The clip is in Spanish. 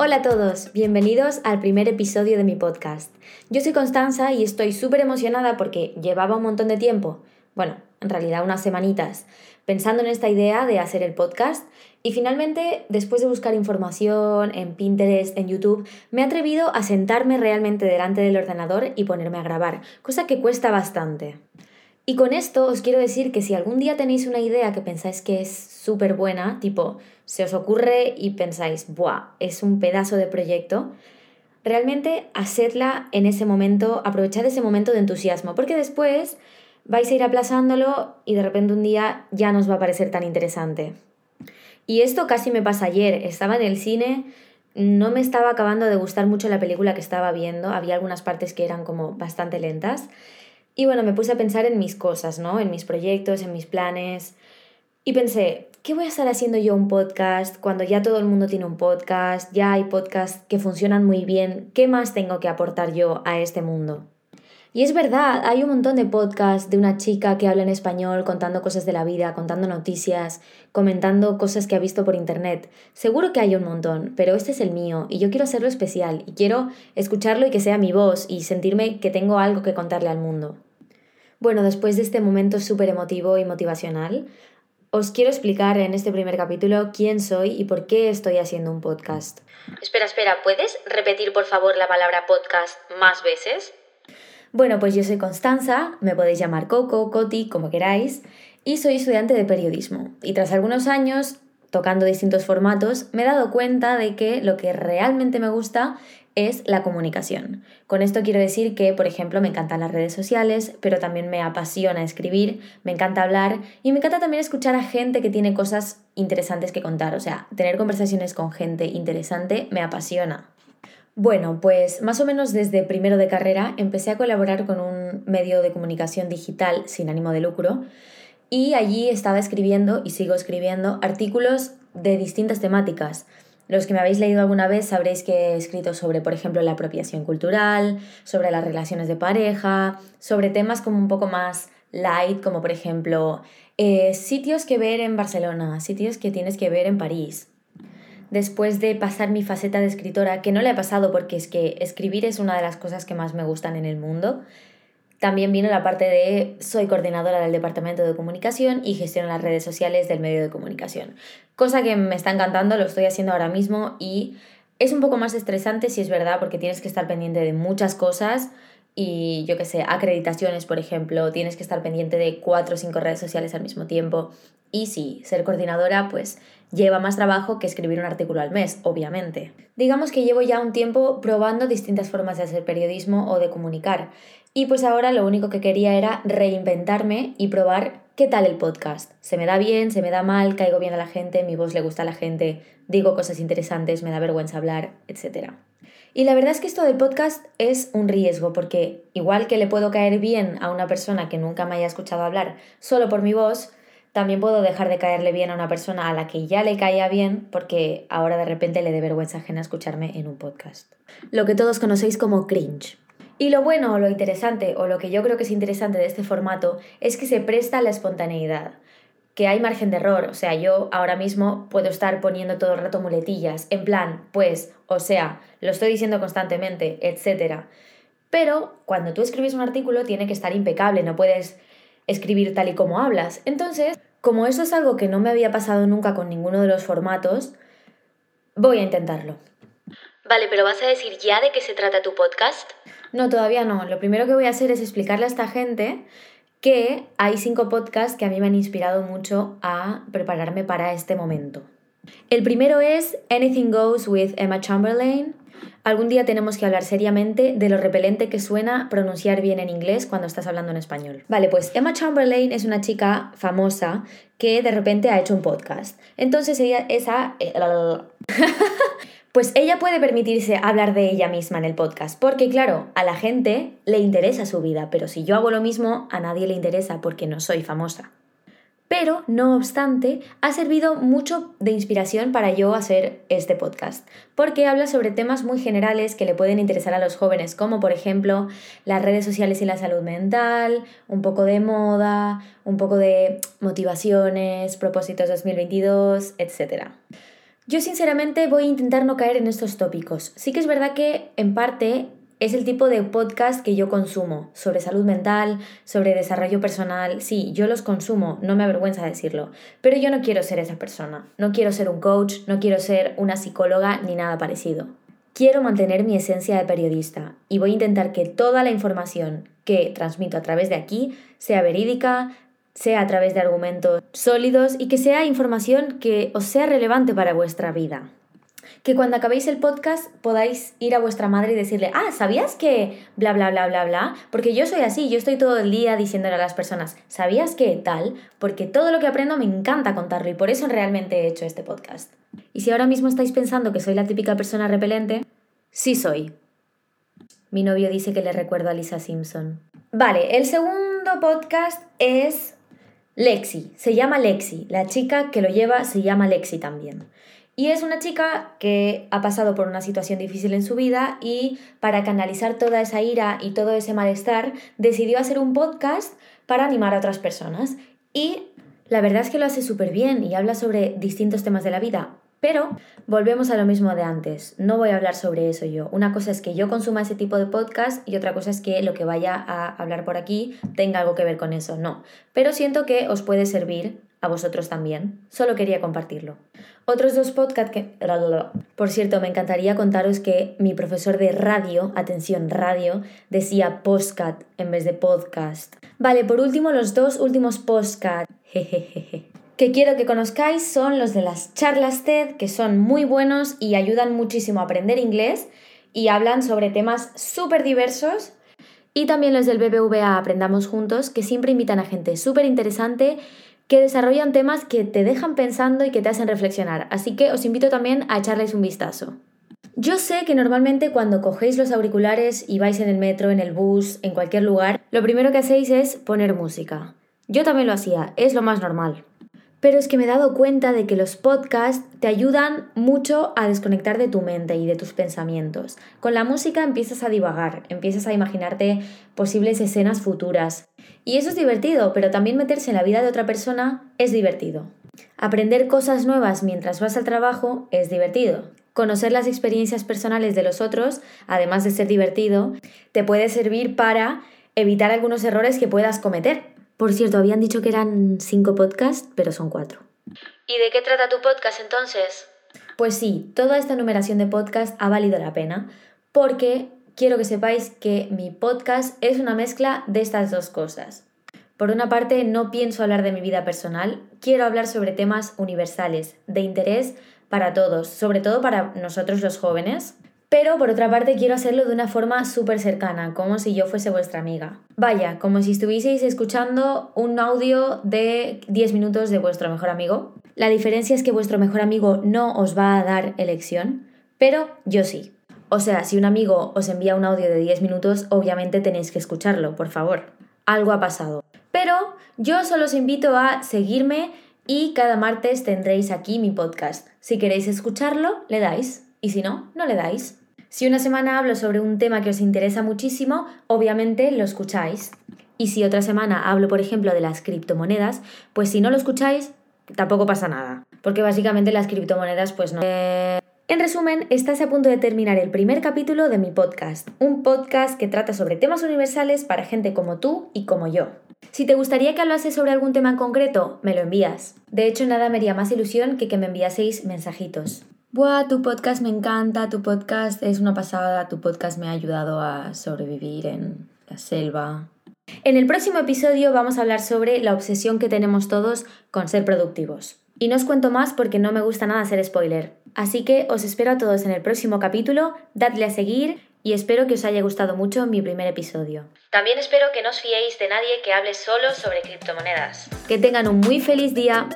Hola a todos, bienvenidos al primer episodio de mi podcast. Yo soy Constanza y estoy súper emocionada porque llevaba un montón de tiempo, bueno, en realidad unas semanitas, pensando en esta idea de hacer el podcast y finalmente, después de buscar información en Pinterest, en YouTube, me he atrevido a sentarme realmente delante del ordenador y ponerme a grabar, cosa que cuesta bastante. Y con esto os quiero decir que si algún día tenéis una idea que pensáis que es súper buena, tipo, se os ocurre y pensáis, ¡buah! Es un pedazo de proyecto. Realmente hacedla en ese momento, aprovechad ese momento de entusiasmo, porque después vais a ir aplazándolo y de repente un día ya no os va a parecer tan interesante. Y esto casi me pasa ayer, estaba en el cine, no me estaba acabando de gustar mucho la película que estaba viendo, había algunas partes que eran como bastante lentas. Y bueno, me puse a pensar en mis cosas, ¿no? En mis proyectos, en mis planes. Y pensé, ¿qué voy a estar haciendo yo un podcast cuando ya todo el mundo tiene un podcast? Ya hay podcasts que funcionan muy bien. ¿Qué más tengo que aportar yo a este mundo? Y es verdad, hay un montón de podcasts de una chica que habla en español contando cosas de la vida, contando noticias, comentando cosas que ha visto por internet. Seguro que hay un montón, pero este es el mío y yo quiero hacerlo especial y quiero escucharlo y que sea mi voz y sentirme que tengo algo que contarle al mundo. Bueno, después de este momento súper emotivo y motivacional, os quiero explicar en este primer capítulo quién soy y por qué estoy haciendo un podcast. Espera, espera, ¿puedes repetir por favor la palabra podcast más veces? Bueno, pues yo soy Constanza, me podéis llamar Coco, Coti, como queráis, y soy estudiante de periodismo. Y tras algunos años tocando distintos formatos, me he dado cuenta de que lo que realmente me gusta es la comunicación. Con esto quiero decir que, por ejemplo, me encantan las redes sociales, pero también me apasiona escribir, me encanta hablar y me encanta también escuchar a gente que tiene cosas interesantes que contar. O sea, tener conversaciones con gente interesante me apasiona. Bueno, pues más o menos desde primero de carrera empecé a colaborar con un medio de comunicación digital sin ánimo de lucro y allí estaba escribiendo y sigo escribiendo artículos de distintas temáticas los que me habéis leído alguna vez sabréis que he escrito sobre, por ejemplo, la apropiación cultural, sobre las relaciones de pareja, sobre temas como un poco más light, como por ejemplo eh, sitios que ver en Barcelona, sitios que tienes que ver en París. Después de pasar mi faceta de escritora, que no la he pasado porque es que escribir es una de las cosas que más me gustan en el mundo, también vino la parte de soy coordinadora del departamento de comunicación y gestiono las redes sociales del medio de comunicación. Cosa que me está encantando, lo estoy haciendo ahora mismo y es un poco más estresante si es verdad porque tienes que estar pendiente de muchas cosas y yo qué sé, acreditaciones, por ejemplo, tienes que estar pendiente de cuatro o cinco redes sociales al mismo tiempo. Y sí, ser coordinadora pues lleva más trabajo que escribir un artículo al mes, obviamente. Digamos que llevo ya un tiempo probando distintas formas de hacer periodismo o de comunicar y pues ahora lo único que quería era reinventarme y probar qué tal el podcast. Se me da bien, se me da mal, caigo bien a la gente, mi voz le gusta a la gente, digo cosas interesantes, me da vergüenza hablar, etc. Y la verdad es que esto del podcast es un riesgo porque igual que le puedo caer bien a una persona que nunca me haya escuchado hablar solo por mi voz, también puedo dejar de caerle bien a una persona a la que ya le caía bien porque ahora de repente le dé vergüenza ajena escucharme en un podcast. Lo que todos conocéis como cringe. Y lo bueno o lo interesante, o lo que yo creo que es interesante de este formato, es que se presta a la espontaneidad, que hay margen de error, o sea, yo ahora mismo puedo estar poniendo todo el rato muletillas, en plan, pues, o sea, lo estoy diciendo constantemente, etc. Pero cuando tú escribes un artículo tiene que estar impecable, no puedes escribir tal y como hablas. Entonces, como eso es algo que no me había pasado nunca con ninguno de los formatos, voy a intentarlo. Vale, pero ¿vas a decir ya de qué se trata tu podcast? No, todavía no. Lo primero que voy a hacer es explicarle a esta gente que hay cinco podcasts que a mí me han inspirado mucho a prepararme para este momento. El primero es Anything Goes with Emma Chamberlain. Algún día tenemos que hablar seriamente de lo repelente que suena pronunciar bien en inglés cuando estás hablando en español. Vale, pues Emma Chamberlain es una chica famosa que de repente ha hecho un podcast. Entonces ella, esa... Pues ella puede permitirse hablar de ella misma en el podcast, porque claro, a la gente le interesa su vida, pero si yo hago lo mismo, a nadie le interesa porque no soy famosa. Pero, no obstante, ha servido mucho de inspiración para yo hacer este podcast, porque habla sobre temas muy generales que le pueden interesar a los jóvenes, como por ejemplo las redes sociales y la salud mental, un poco de moda, un poco de motivaciones, propósitos 2022, etc. Yo sinceramente voy a intentar no caer en estos tópicos. Sí que es verdad que en parte es el tipo de podcast que yo consumo, sobre salud mental, sobre desarrollo personal. Sí, yo los consumo, no me avergüenza decirlo, pero yo no quiero ser esa persona. No quiero ser un coach, no quiero ser una psicóloga ni nada parecido. Quiero mantener mi esencia de periodista y voy a intentar que toda la información que transmito a través de aquí sea verídica, sea a través de argumentos sólidos y que sea información que os sea relevante para vuestra vida que cuando acabéis el podcast podáis ir a vuestra madre y decirle, ah, ¿sabías que bla, bla, bla, bla, bla? Porque yo soy así, yo estoy todo el día diciéndole a las personas, ¿sabías que tal? Porque todo lo que aprendo me encanta contarlo y por eso realmente he hecho este podcast. Y si ahora mismo estáis pensando que soy la típica persona repelente, sí soy. Mi novio dice que le recuerdo a Lisa Simpson. Vale, el segundo podcast es Lexi. Se llama Lexi. La chica que lo lleva se llama Lexi también. Y es una chica que ha pasado por una situación difícil en su vida y para canalizar toda esa ira y todo ese malestar decidió hacer un podcast para animar a otras personas. Y la verdad es que lo hace súper bien y habla sobre distintos temas de la vida. Pero volvemos a lo mismo de antes. No voy a hablar sobre eso yo. Una cosa es que yo consuma ese tipo de podcast y otra cosa es que lo que vaya a hablar por aquí tenga algo que ver con eso. No. Pero siento que os puede servir a vosotros también. Solo quería compartirlo. Otros dos podcasts que... Por cierto, me encantaría contaros que mi profesor de radio, atención, radio, decía postcat en vez de podcast. Vale, por último, los dos últimos postcat. que quiero que conozcáis son los de las charlas TED, que son muy buenos y ayudan muchísimo a aprender inglés y hablan sobre temas súper diversos. Y también los del BBVA Aprendamos Juntos, que siempre invitan a gente súper interesante que desarrollan temas que te dejan pensando y que te hacen reflexionar, así que os invito también a echarles un vistazo. Yo sé que normalmente cuando cogéis los auriculares y vais en el metro, en el bus, en cualquier lugar, lo primero que hacéis es poner música. Yo también lo hacía, es lo más normal. Pero es que me he dado cuenta de que los podcasts te ayudan mucho a desconectar de tu mente y de tus pensamientos. Con la música empiezas a divagar, empiezas a imaginarte posibles escenas futuras. Y eso es divertido, pero también meterse en la vida de otra persona es divertido. Aprender cosas nuevas mientras vas al trabajo es divertido. Conocer las experiencias personales de los otros, además de ser divertido, te puede servir para evitar algunos errores que puedas cometer. Por cierto, habían dicho que eran cinco podcasts, pero son cuatro. ¿Y de qué trata tu podcast entonces? Pues sí, toda esta numeración de podcast ha valido la pena porque quiero que sepáis que mi podcast es una mezcla de estas dos cosas. Por una parte, no pienso hablar de mi vida personal, quiero hablar sobre temas universales, de interés para todos, sobre todo para nosotros los jóvenes, pero por otra parte quiero hacerlo de una forma súper cercana, como si yo fuese vuestra amiga. Vaya, como si estuvieseis escuchando un audio de 10 minutos de vuestro mejor amigo. La diferencia es que vuestro mejor amigo no os va a dar elección, pero yo sí. O sea, si un amigo os envía un audio de 10 minutos, obviamente tenéis que escucharlo, por favor. Algo ha pasado. Pero yo solo os invito a seguirme y cada martes tendréis aquí mi podcast. Si queréis escucharlo, le dais y si no, no le dais. Si una semana hablo sobre un tema que os interesa muchísimo, obviamente lo escucháis. Y si otra semana hablo, por ejemplo, de las criptomonedas, pues si no lo escucháis, tampoco pasa nada. Porque básicamente las criptomonedas, pues no. En resumen, estás a punto de terminar el primer capítulo de mi podcast, un podcast que trata sobre temas universales para gente como tú y como yo. Si te gustaría que hablase sobre algún tema en concreto, me lo envías. De hecho, nada me haría más ilusión que que me enviaseis mensajitos. Buah, tu podcast me encanta, tu podcast es una pasada, tu podcast me ha ayudado a sobrevivir en la selva. En el próximo episodio vamos a hablar sobre la obsesión que tenemos todos con ser productivos. Y no os cuento más porque no me gusta nada hacer spoiler. Así que os espero a todos en el próximo capítulo, dadle a seguir y espero que os haya gustado mucho mi primer episodio. También espero que no os fiéis de nadie que hable solo sobre criptomonedas. Que tengan un muy feliz día.